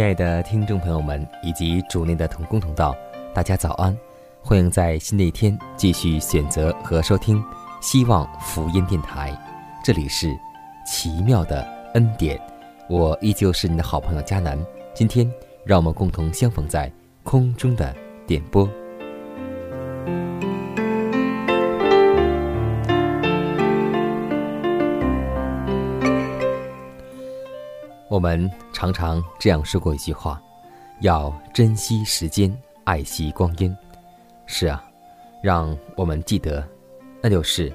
亲爱的听众朋友们以及主内的同工同道，大家早安！欢迎在新的一天继续选择和收听希望福音电台，这里是奇妙的恩典，我依旧是你的好朋友佳南。今天让我们共同相逢在空中的点播。我们常常这样说过一句话：要珍惜时间，爱惜光阴。是啊，让我们记得，那就是，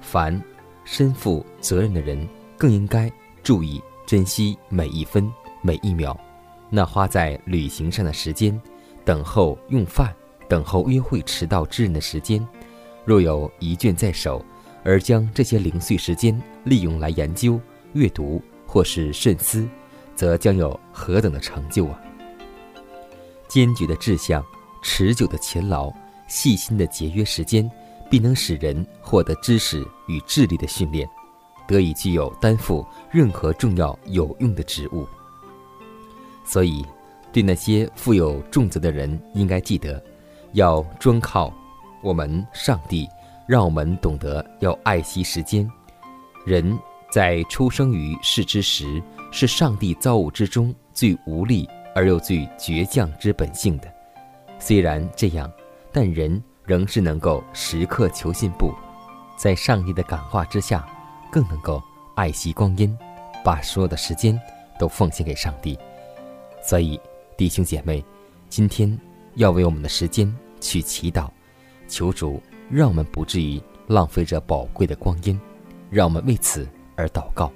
凡身负责任的人，更应该注意珍惜每一分每一秒。那花在旅行上的时间，等候用饭、等候约会迟到之人的时间，若有一卷在手，而将这些零碎时间利用来研究、阅读。或是慎思，则将有何等的成就啊！坚决的志向、持久的勤劳、细心的节约时间，必能使人获得知识与智力的训练，得以具有担负任何重要有用的职务。所以，对那些负有重责的人，应该记得，要专靠我们上帝，让我们懂得要爱惜时间。人。在出生于世之时，是上帝造物之中最无力而又最倔强之本性的。虽然这样，但人仍是能够时刻求进步，在上帝的感化之下，更能够爱惜光阴，把所有的时间都奉献给上帝。所以，弟兄姐妹，今天要为我们的时间去祈祷，求主让我们不至于浪费这宝贵的光阴，让我们为此。而祷告，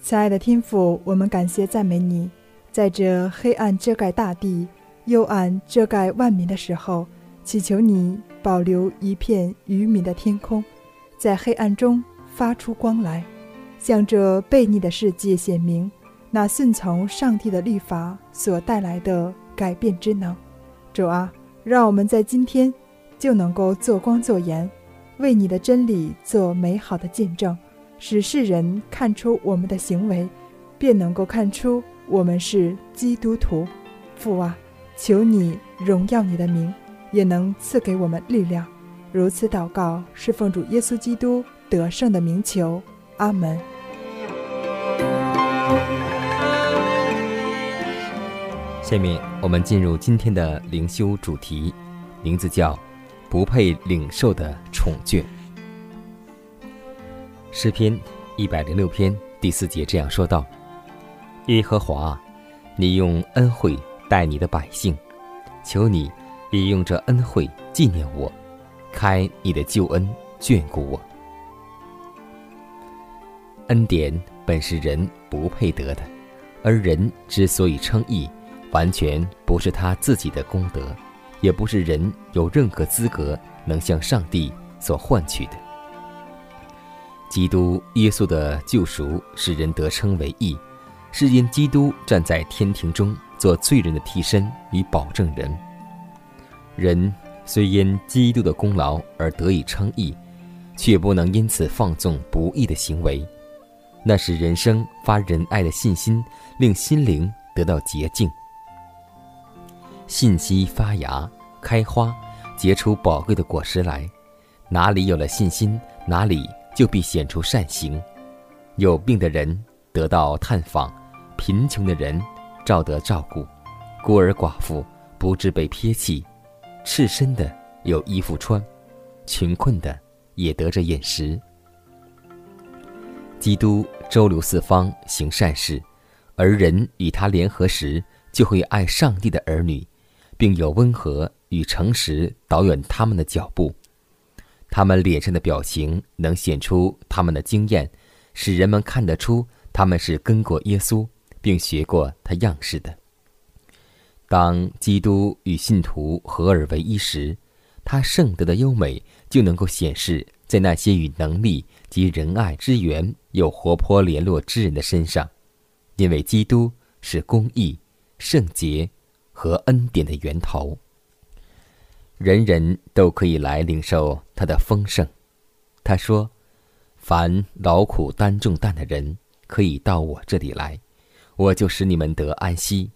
亲爱的天父，我们感谢赞美你，在这黑暗遮盖大地、幽暗遮盖万民的时候，祈求你保留一片愚民的天空，在黑暗中发出光来，向这悖逆的世界显明那顺从上帝的律法所带来的改变之能。主啊，让我们在今天就能够做光做盐，为你的真理做美好的见证。使世人看出我们的行为，便能够看出我们是基督徒。父啊，求你荣耀你的名，也能赐给我们力量。如此祷告，是奉主耶稣基督得胜的名求。阿门。下面我们进入今天的灵修主题，名字叫“不配领受的宠眷”。诗篇一百零六篇第四节这样说道：“耶和华，你用恩惠待你的百姓，求你也用这恩惠纪念我，开你的救恩眷顾我。恩典本是人不配得的，而人之所以称义，完全不是他自己的功德，也不是人有任何资格能向上帝所换取的。”基督耶稣的救赎使人得称为义，是因基督站在天庭中做罪人的替身与保证人。人虽因基督的功劳而得以称义，却不能因此放纵不义的行为。那是人生发仁爱的信心，令心灵得到洁净。信息发芽、开花，结出宝贵的果实来。哪里有了信心，哪里就必显出善行。有病的人得到探访，贫穷的人照得照顾，孤儿寡妇不致被撇弃，赤身的有衣服穿，穷困的也得着饮食。基督周流四方行善事，而人与他联合时，就会爱上帝的儿女，并有温和与诚实导远他们的脚步。他们脸上的表情能显出他们的经验，使人们看得出他们是跟过耶稣，并学过他样式的。当基督与信徒合而为一时，他圣德的优美就能够显示在那些与能力及仁爱之源有活泼联络之人的身上，因为基督是公义、圣洁和恩典的源头。人人都可以来领受他的丰盛。他说：“凡劳苦担重担的人，可以到我这里来，我就使你们得安息。”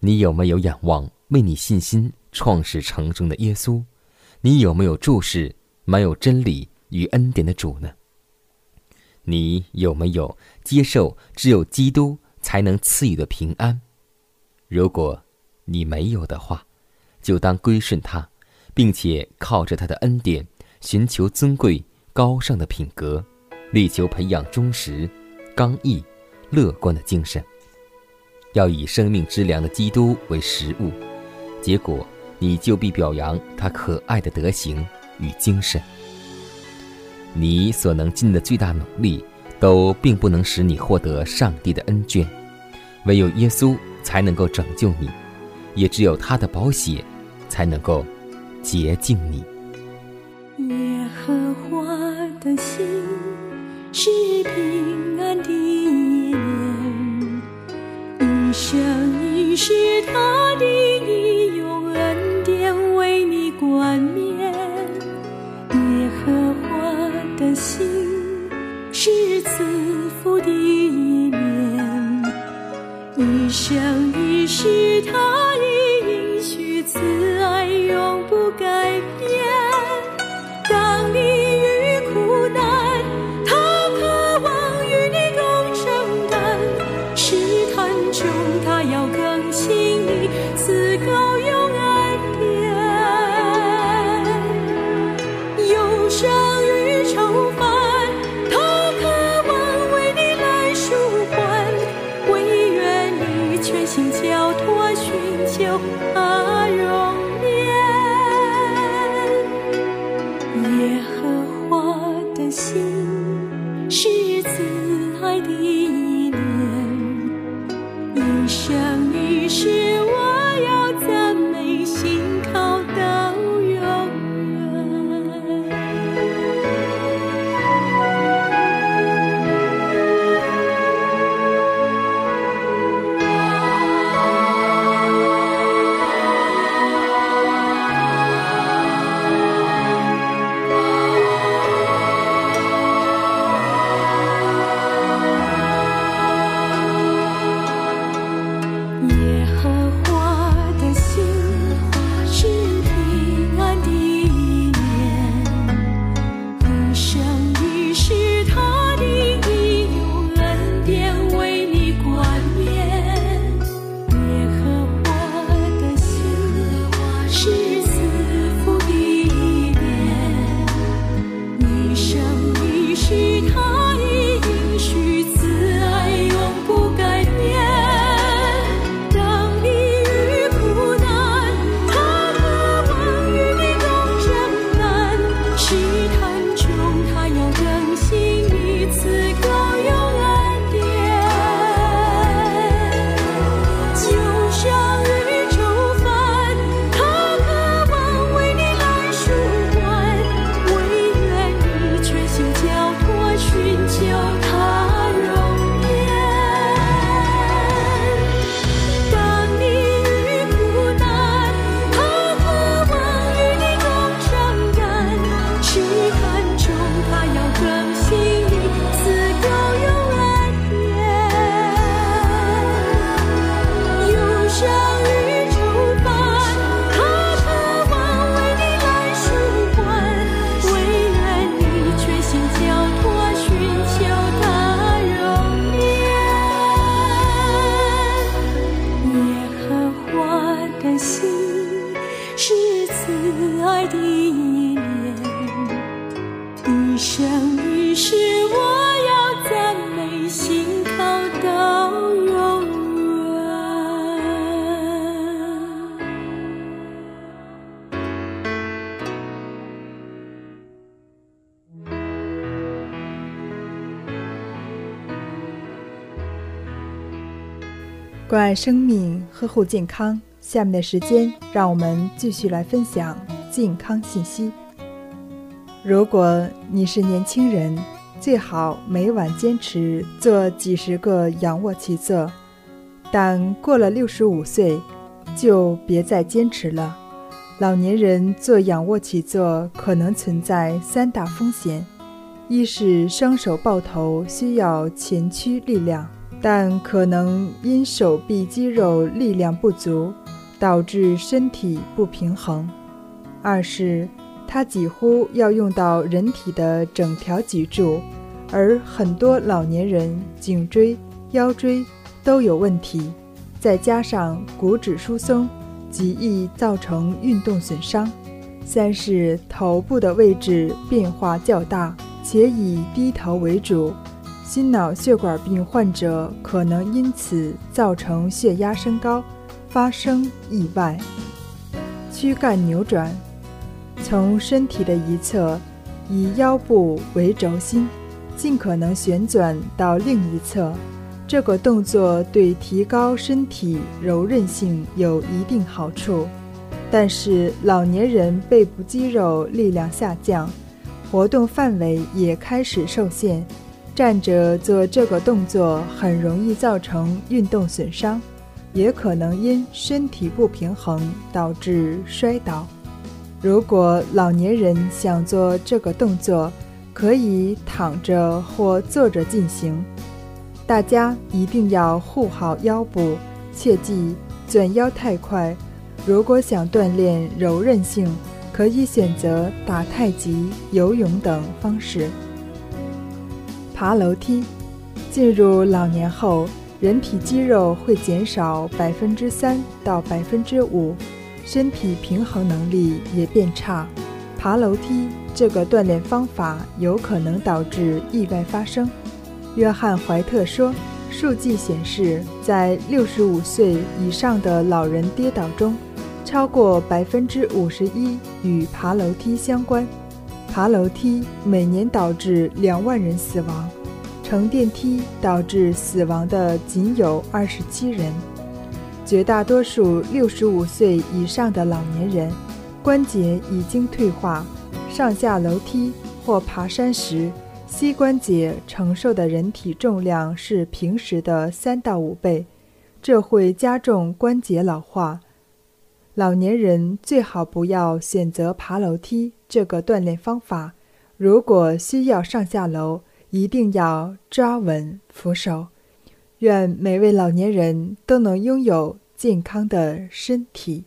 你有没有仰望为你信心创始成终的耶稣？你有没有注视满有真理与恩典的主呢？你有没有接受只有基督才能赐予的平安？如果你没有的话，就当归顺他，并且靠着他的恩典，寻求尊贵高尚的品格，力求培养忠实、刚毅、乐观的精神。要以生命之粮的基督为食物，结果你就必表扬他可爱的德行与精神。你所能尽的最大努力，都并不能使你获得上帝的恩眷，唯有耶稣才能够拯救你，也只有他的宝血。才能够洁净你。耶和华的心是平安的一年，一生一世他的义用恩典为你冠冕。耶和华的心是赐福的一年，一生一世他。关爱生命，呵护健康。下面的时间，让我们继续来分享健康信息。如果你是年轻人，最好每晚坚持做几十个仰卧起坐，但过了六十五岁，就别再坚持了。老年人做仰卧起坐可能存在三大风险：一是双手抱头需要前屈力量。但可能因手臂肌肉力量不足，导致身体不平衡；二是它几乎要用到人体的整条脊柱，而很多老年人颈椎、腰椎都有问题，再加上骨质疏松，极易造成运动损伤；三是头部的位置变化较大，且以低头为主。心脑血管病患者可能因此造成血压升高，发生意外。躯干扭转，从身体的一侧以腰部为轴心，尽可能旋转到另一侧。这个动作对提高身体柔韧性有一定好处，但是老年人背部肌肉力量下降，活动范围也开始受限。站着做这个动作很容易造成运动损伤，也可能因身体不平衡导致摔倒。如果老年人想做这个动作，可以躺着或坐着进行。大家一定要护好腰部，切忌卷腰太快。如果想锻炼柔韧性，可以选择打太极、游泳等方式。爬楼梯，进入老年后，人体肌肉会减少百分之三到百分之五，身体平衡能力也变差。爬楼梯这个锻炼方法有可能导致意外发生。约翰·怀特说，数据显示，在六十五岁以上的老人跌倒中，超过百分之五十一与爬楼梯相关。爬楼梯每年导致两万人死亡，乘电梯导致死亡的仅有二十七人。绝大多数六十五岁以上的老年人关节已经退化，上下楼梯或爬山时，膝关节承受的人体重量是平时的三到五倍，这会加重关节老化。老年人最好不要选择爬楼梯这个锻炼方法。如果需要上下楼，一定要抓稳扶手。愿每位老年人都能拥有健康的身体。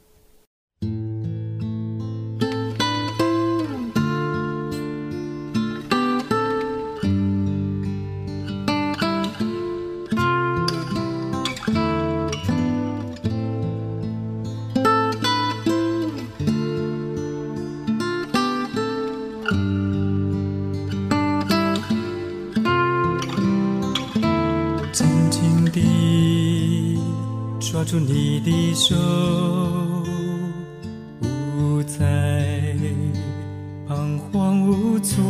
抓住你的手，不再彷徨无措，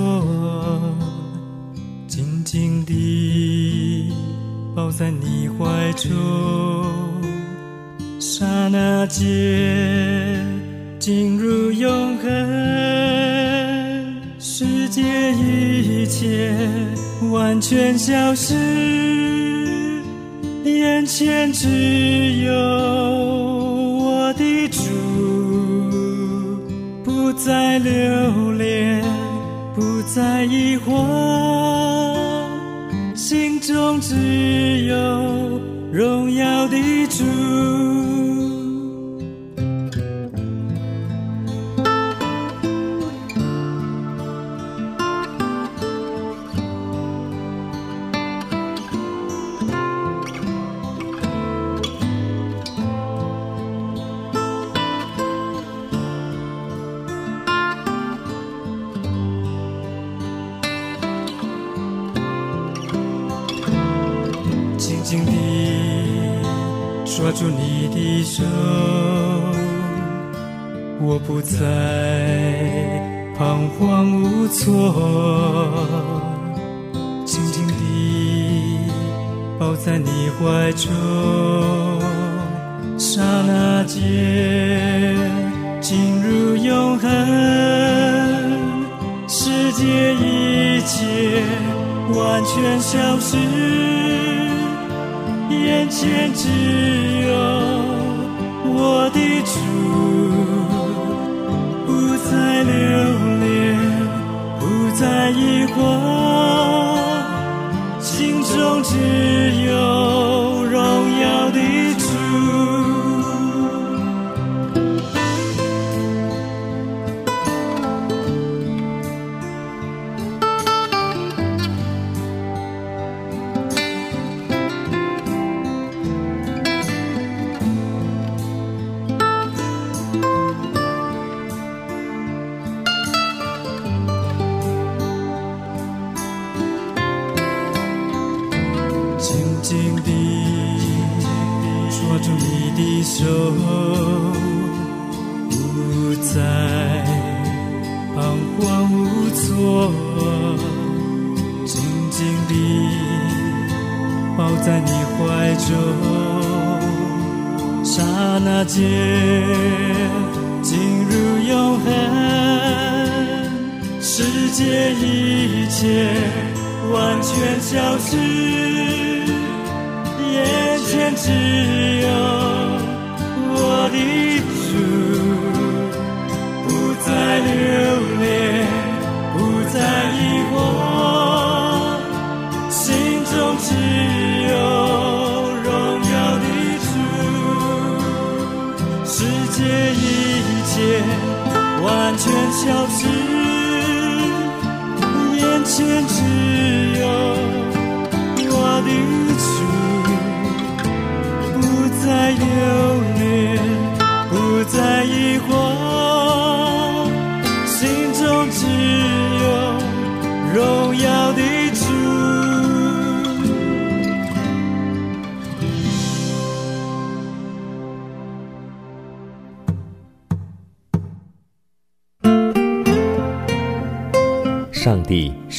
紧紧地抱在你怀中，刹那间进入永恒，世界一切完全消失。前只有我的主，不再留恋，不再疑惑，心中只握住你的手，我不再彷徨无措，紧紧地抱在你怀中。刹那间进入永恒，世界一切完全消失，眼前只有我的主。不再留恋，不再疑惑，心中只有在你怀中刹那间进入永恒世界一切完全消失眼前只有我的主不再留恋不再疑惑一切一切完全消失眼前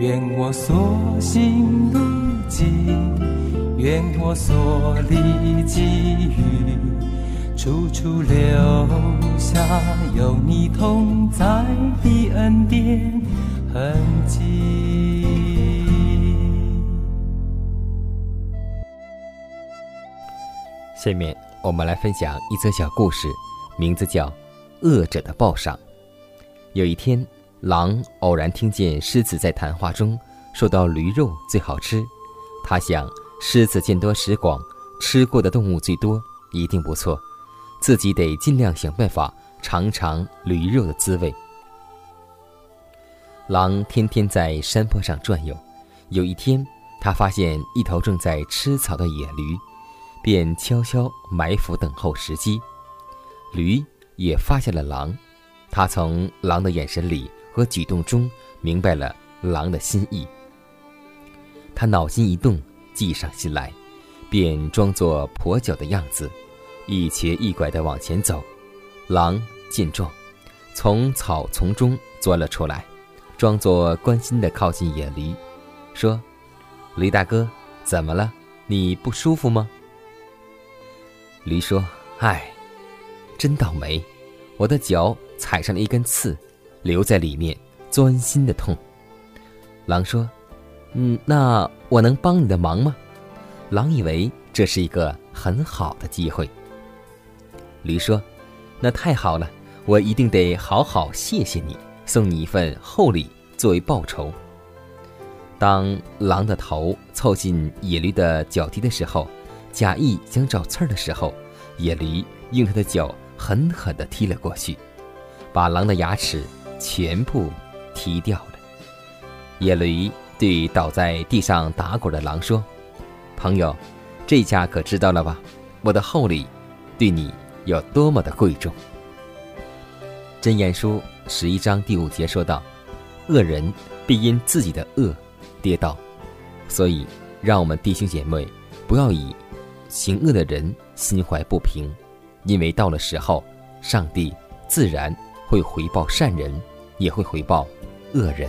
愿我所行路径，愿我所历际遇，处处留下有你同在的恩典痕迹。下面我们来分享一则小故事，名字叫《恶者的报赏》。有一天。狼偶然听见狮子在谈话中说到驴肉最好吃，他想狮子见多识广，吃过的动物最多，一定不错，自己得尽量想办法尝尝驴肉的滋味。狼天天在山坡上转悠，有一天，他发现一头正在吃草的野驴，便悄悄埋伏等候时机。驴也发现了狼，他从狼的眼神里。和举动中明白了狼的心意，他脑筋一动，计上心来，便装作跛脚的样子，一瘸一拐地往前走。狼见状，从草丛中钻了出来，装作关心地靠近野驴，说：“驴大哥，怎么了？你不舒服吗？”驴说：“唉，真倒霉，我的脚踩上了一根刺。”留在里面，钻心的痛。狼说：“嗯，那我能帮你的忙吗？”狼以为这是一个很好的机会。驴说：“那太好了，我一定得好好谢谢你，送你一份厚礼作为报酬。”当狼的头凑近野驴的脚蹄的时候，假意想找刺儿的时候，野驴用它的脚狠狠地踢了过去，把狼的牙齿全部踢掉了。野驴对倒在地上打滚的狼说：“朋友，这下可知道了吧？我的厚礼对你有多么的贵重。”真言书十一章第五节说道：“恶人必因自己的恶。”跌倒，所以让我们弟兄姐妹不要以行恶的人心怀不平，因为到了时候，上帝自然会回报善人，也会回报恶人。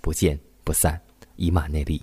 不见不散，以马内利。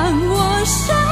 我生